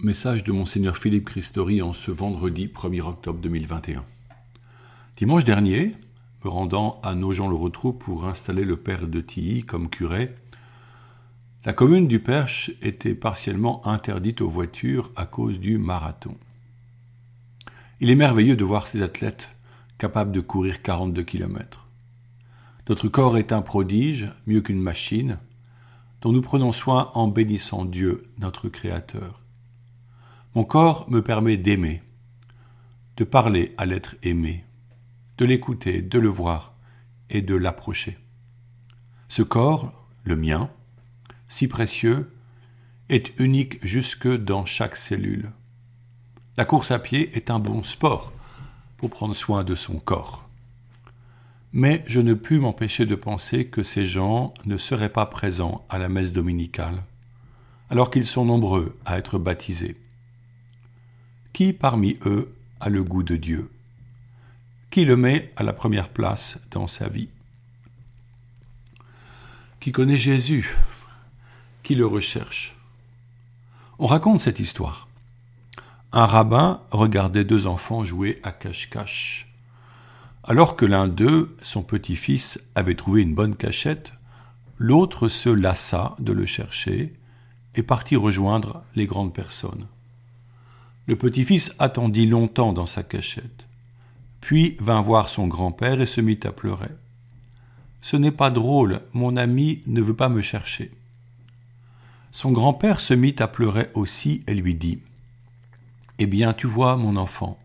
Message de Monseigneur Philippe Christori en ce vendredi 1er octobre 2021. Dimanche dernier, me rendant à Nogent-le-Rotrou pour installer le père de Tilly comme curé, la commune du Perche était partiellement interdite aux voitures à cause du marathon. Il est merveilleux de voir ces athlètes capables de courir 42 km. Notre corps est un prodige, mieux qu'une machine, dont nous prenons soin en bénissant Dieu, notre Créateur. Mon corps me permet d'aimer, de parler à l'être aimé, de l'écouter, de le voir et de l'approcher. Ce corps, le mien, si précieux, est unique jusque dans chaque cellule. La course à pied est un bon sport pour prendre soin de son corps. Mais je ne pus m'empêcher de penser que ces gens ne seraient pas présents à la messe dominicale, alors qu'ils sont nombreux à être baptisés. Qui parmi eux a le goût de Dieu? Qui le met à la première place dans sa vie? Qui connaît Jésus? Qui le recherche? On raconte cette histoire. Un rabbin regardait deux enfants jouer à cache-cache. Alors que l'un d'eux, son petit-fils, avait trouvé une bonne cachette, l'autre se lassa de le chercher et partit rejoindre les grandes personnes. Le petit-fils attendit longtemps dans sa cachette, puis vint voir son grand-père et se mit à pleurer. Ce n'est pas drôle, mon ami ne veut pas me chercher. Son grand-père se mit à pleurer aussi et lui dit Eh bien, tu vois, mon enfant,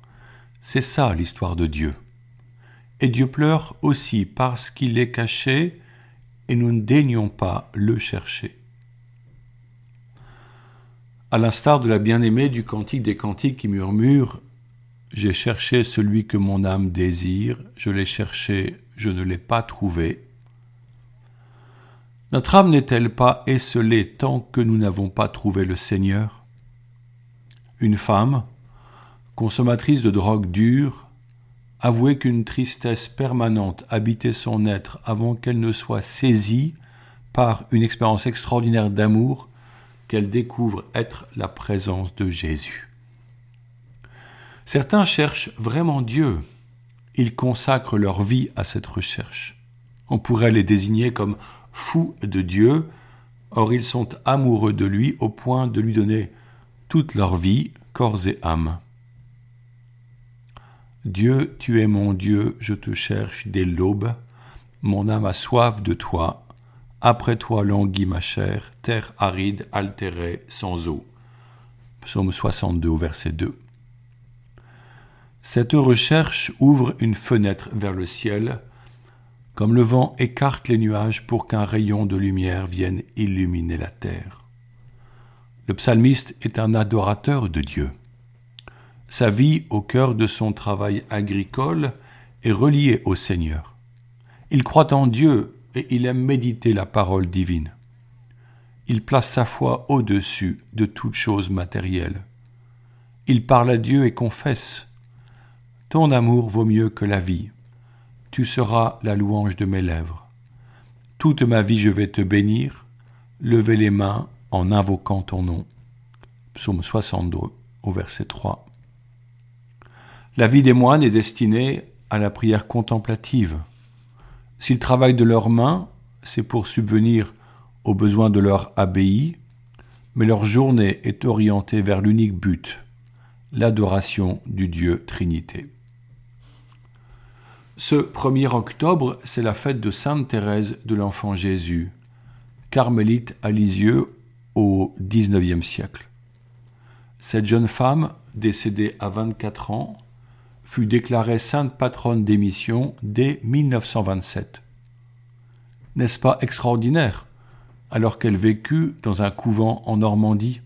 c'est ça l'histoire de Dieu. Et Dieu pleure aussi parce qu'il est caché et nous ne daignons pas le chercher à l'instar de la bien-aimée du cantique des cantiques qui murmure J'ai cherché celui que mon âme désire, je l'ai cherché, je ne l'ai pas trouvé. Notre âme n'est-elle pas esselée tant que nous n'avons pas trouvé le Seigneur? Une femme, consommatrice de drogue dure, avouait qu'une tristesse permanente habitait son être avant qu'elle ne soit saisie par une expérience extraordinaire d'amour qu'elle découvre être la présence de Jésus. Certains cherchent vraiment Dieu. Ils consacrent leur vie à cette recherche. On pourrait les désigner comme fous de Dieu, or ils sont amoureux de lui au point de lui donner toute leur vie, corps et âme. Dieu, tu es mon Dieu, je te cherche dès l'aube, mon âme a soif de toi, après toi languit ma chair, terre aride, altérée, sans eau. Psaume 62 verset 2. Cette recherche ouvre une fenêtre vers le ciel, comme le vent écarte les nuages pour qu'un rayon de lumière vienne illuminer la terre. Le psalmiste est un adorateur de Dieu. Sa vie au cœur de son travail agricole est reliée au Seigneur. Il croit en Dieu et il aime méditer la parole divine. Il place sa foi au-dessus de toute chose matérielle. Il parle à Dieu et confesse Ton amour vaut mieux que la vie. Tu seras la louange de mes lèvres. Toute ma vie je vais te bénir, lever les mains en invoquant ton nom. Psaume 62 au verset 3. La vie des moines est destinée à la prière contemplative. S'ils travaillent de leurs mains, c'est pour subvenir aux besoins de leur abbaye, mais leur journée est orientée vers l'unique but, l'adoration du Dieu Trinité. Ce 1er octobre, c'est la fête de Sainte Thérèse de l'Enfant Jésus, carmélite à Lisieux au XIXe siècle. Cette jeune femme, décédée à 24 ans, fut déclarée sainte patronne des missions dès 1927. N'est-ce pas extraordinaire, alors qu'elle vécut dans un couvent en Normandie?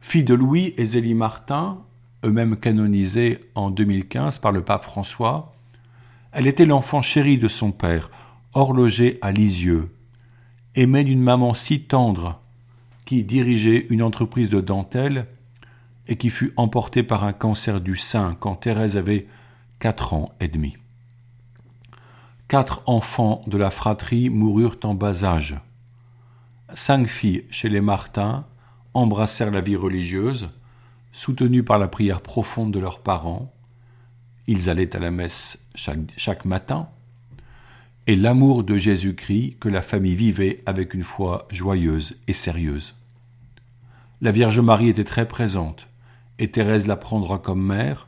Fille de Louis et Zélie Martin, eux-mêmes canonisés en 2015 par le pape François, elle était l'enfant chéri de son père, horloger à Lisieux, aimée d'une maman si tendre, qui dirigeait une entreprise de dentelle et qui fut emportée par un cancer du sein quand Thérèse avait quatre ans et demi. Quatre enfants de la fratrie moururent en bas âge. Cinq filles chez les Martins embrassèrent la vie religieuse, soutenus par la prière profonde de leurs parents. Ils allaient à la messe chaque matin, et l'amour de Jésus-Christ que la famille vivait avec une foi joyeuse et sérieuse. La Vierge Marie était très présente, et Thérèse la prendra comme mère,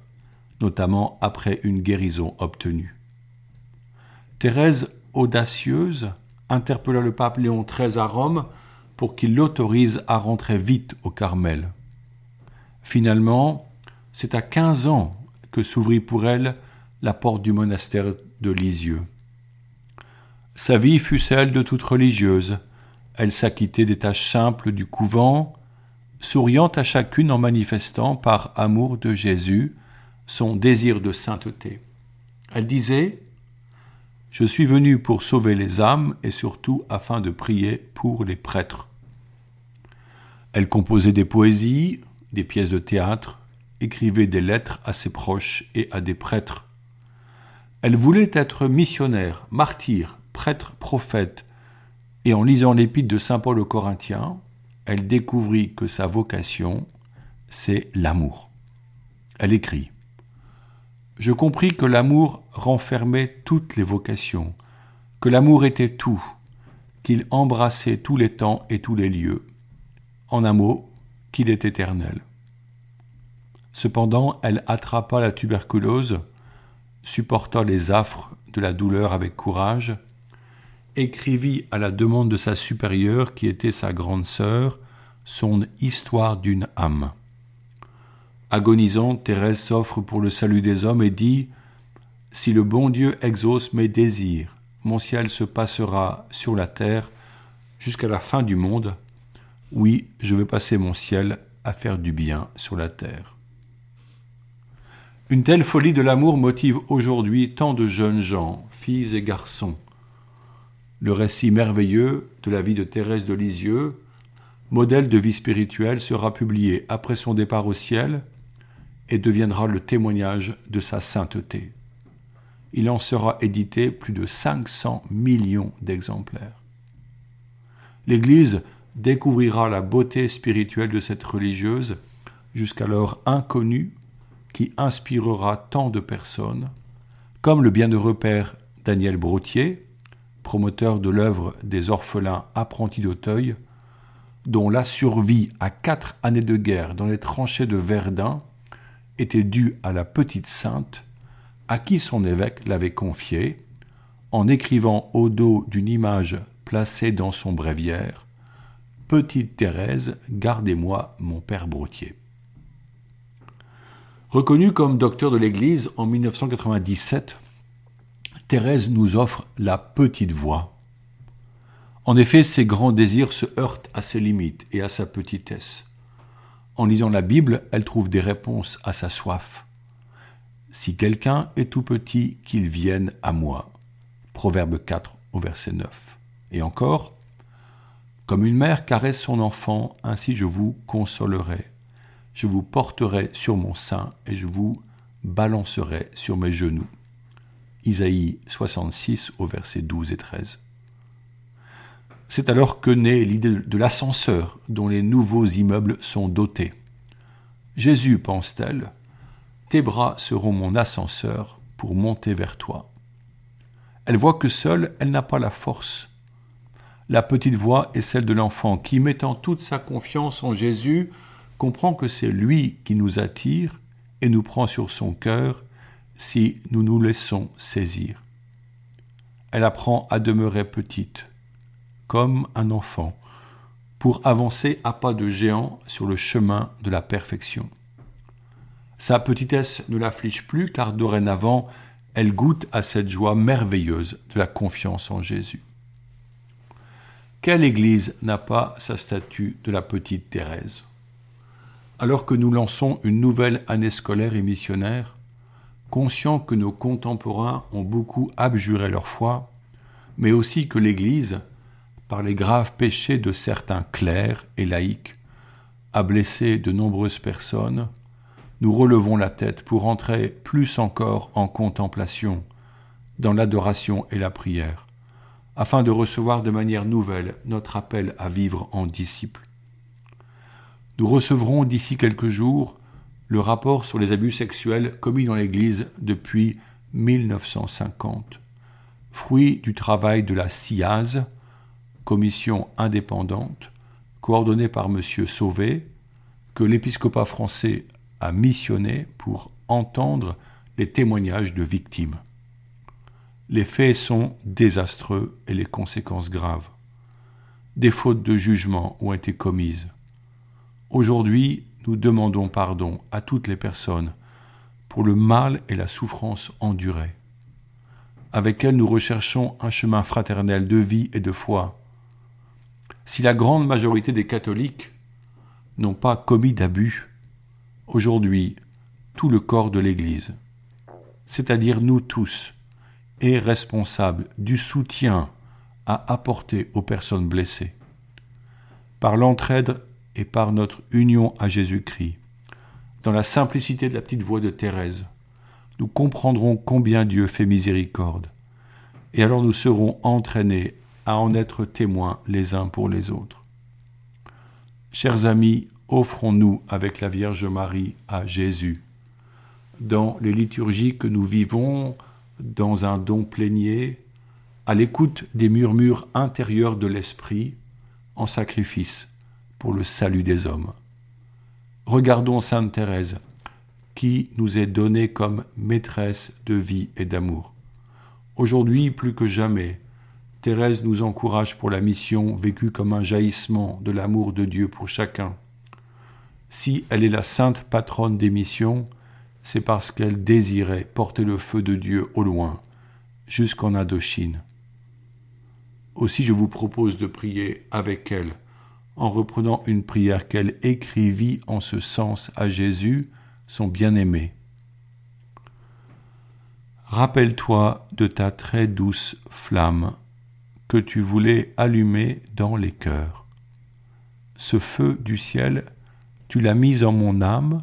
notamment après une guérison obtenue. Thérèse, audacieuse, interpella le pape Léon XIII à Rome pour qu'il l'autorise à rentrer vite au Carmel. Finalement, c'est à quinze ans que s'ouvrit pour elle la porte du monastère de Lisieux. Sa vie fut celle de toute religieuse. Elle s'acquittait des tâches simples du couvent, souriant à chacune en manifestant par amour de Jésus son désir de sainteté. Elle disait Je suis venue pour sauver les âmes et surtout afin de prier pour les prêtres. Elle composait des poésies, des pièces de théâtre, écrivait des lettres à ses proches et à des prêtres. Elle voulait être missionnaire, martyr, prêtre, prophète, et en lisant l'épître de Saint Paul aux Corinthiens, elle découvrit que sa vocation, c'est l'amour. Elle écrit Je compris que l'amour renfermait toutes les vocations, que l'amour était tout, qu'il embrassait tous les temps et tous les lieux, en un mot, qu'il est éternel. Cependant, elle attrapa la tuberculose, supporta les affres de la douleur avec courage, écrivit à la demande de sa supérieure, qui était sa grande sœur, son Histoire d'une âme. Agonisant, Thérèse s'offre pour le salut des hommes et dit Si le bon Dieu exauce mes désirs, mon ciel se passera sur la terre jusqu'à la fin du monde, oui, je veux passer mon ciel à faire du bien sur la terre. Une telle folie de l'amour motive aujourd'hui tant de jeunes gens, filles et garçons. Le récit merveilleux de la vie de Thérèse de Lisieux, modèle de vie spirituelle, sera publié après son départ au ciel et deviendra le témoignage de sa sainteté. Il en sera édité plus de 500 millions d'exemplaires. L'Église découvrira la beauté spirituelle de cette religieuse, jusqu'alors inconnue, qui inspirera tant de personnes, comme le bienheureux père Daniel Brotier, promoteur de l'œuvre des orphelins apprentis d'Auteuil, dont la survie à quatre années de guerre dans les tranchées de Verdun était due à la petite sainte, à qui son évêque l'avait confiée, en écrivant au dos d'une image placée dans son bréviaire Petite Thérèse, gardez-moi mon père Brotier. Reconnue comme docteur de l'Église en 1997, Thérèse nous offre la petite voix. En effet, ses grands désirs se heurtent à ses limites et à sa petitesse. En lisant la Bible, elle trouve des réponses à sa soif. Si quelqu'un est tout petit, qu'il vienne à moi. Proverbe 4 au verset 9. Et encore, comme une mère caresse son enfant, ainsi je vous consolerai. Je vous porterai sur mon sein et je vous balancerai sur mes genoux. Isaïe 66 au verset 12 et 13. C'est alors que naît l'idée de l'ascenseur dont les nouveaux immeubles sont dotés. Jésus, pense-t-elle, tes bras seront mon ascenseur pour monter vers toi. Elle voit que seule, elle n'a pas la force la petite voix est celle de l'enfant qui, mettant toute sa confiance en Jésus, comprend que c'est lui qui nous attire et nous prend sur son cœur si nous nous laissons saisir. Elle apprend à demeurer petite, comme un enfant, pour avancer à pas de géant sur le chemin de la perfection. Sa petitesse ne l'afflige plus car dorénavant elle goûte à cette joie merveilleuse de la confiance en Jésus. Quelle Église n'a pas sa statue de la petite Thérèse? Alors que nous lançons une nouvelle année scolaire et missionnaire, conscients que nos contemporains ont beaucoup abjuré leur foi, mais aussi que l'Église, par les graves péchés de certains clercs et laïcs, a blessé de nombreuses personnes, nous relevons la tête pour entrer plus encore en contemplation, dans l'adoration et la prière, afin de recevoir de manière nouvelle notre appel à vivre en disciples. nous recevrons d'ici quelques jours le rapport sur les abus sexuels commis dans l'Église depuis 1950, fruit du travail de la CIAZ, commission indépendante, coordonnée par M. Sauvé, que l'épiscopat français a missionné pour entendre les témoignages de victimes. Les faits sont désastreux et les conséquences graves. Des fautes de jugement ont été commises. Aujourd'hui, nous demandons pardon à toutes les personnes pour le mal et la souffrance endurée. Avec elles, nous recherchons un chemin fraternel de vie et de foi. Si la grande majorité des catholiques n'ont pas commis d'abus, aujourd'hui, tout le corps de l'Église, c'est-à-dire nous tous, est responsable du soutien à apporter aux personnes blessées. Par l'entraide et par notre union à Jésus-Christ, dans la simplicité de la petite voix de Thérèse, nous comprendrons combien Dieu fait miséricorde, et alors nous serons entraînés à en être témoins les uns pour les autres. Chers amis, offrons-nous avec la Vierge Marie à Jésus. Dans les liturgies que nous vivons, dans un don plénier, à l'écoute des murmures intérieurs de l'Esprit, en sacrifice pour le salut des hommes. Regardons Sainte Thérèse, qui nous est donnée comme maîtresse de vie et d'amour. Aujourd'hui, plus que jamais, Thérèse nous encourage pour la mission vécue comme un jaillissement de l'amour de Dieu pour chacun. Si elle est la sainte patronne des missions, c'est parce qu'elle désirait porter le feu de Dieu au loin, jusqu'en Indochine. Aussi je vous propose de prier avec elle, en reprenant une prière qu'elle écrivit en ce sens à Jésus, son bien-aimé. Rappelle-toi de ta très douce flamme que tu voulais allumer dans les cœurs. Ce feu du ciel, tu l'as mis en mon âme,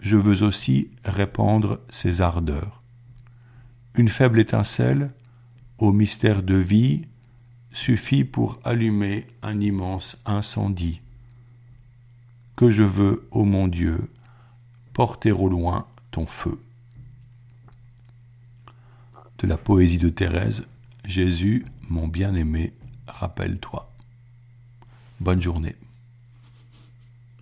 je veux aussi répandre ses ardeurs. Une faible étincelle, au mystère de vie, suffit pour allumer un immense incendie. Que je veux, ô mon Dieu, porter au loin ton feu. De la poésie de Thérèse, Jésus, mon bien-aimé, rappelle-toi. Bonne journée.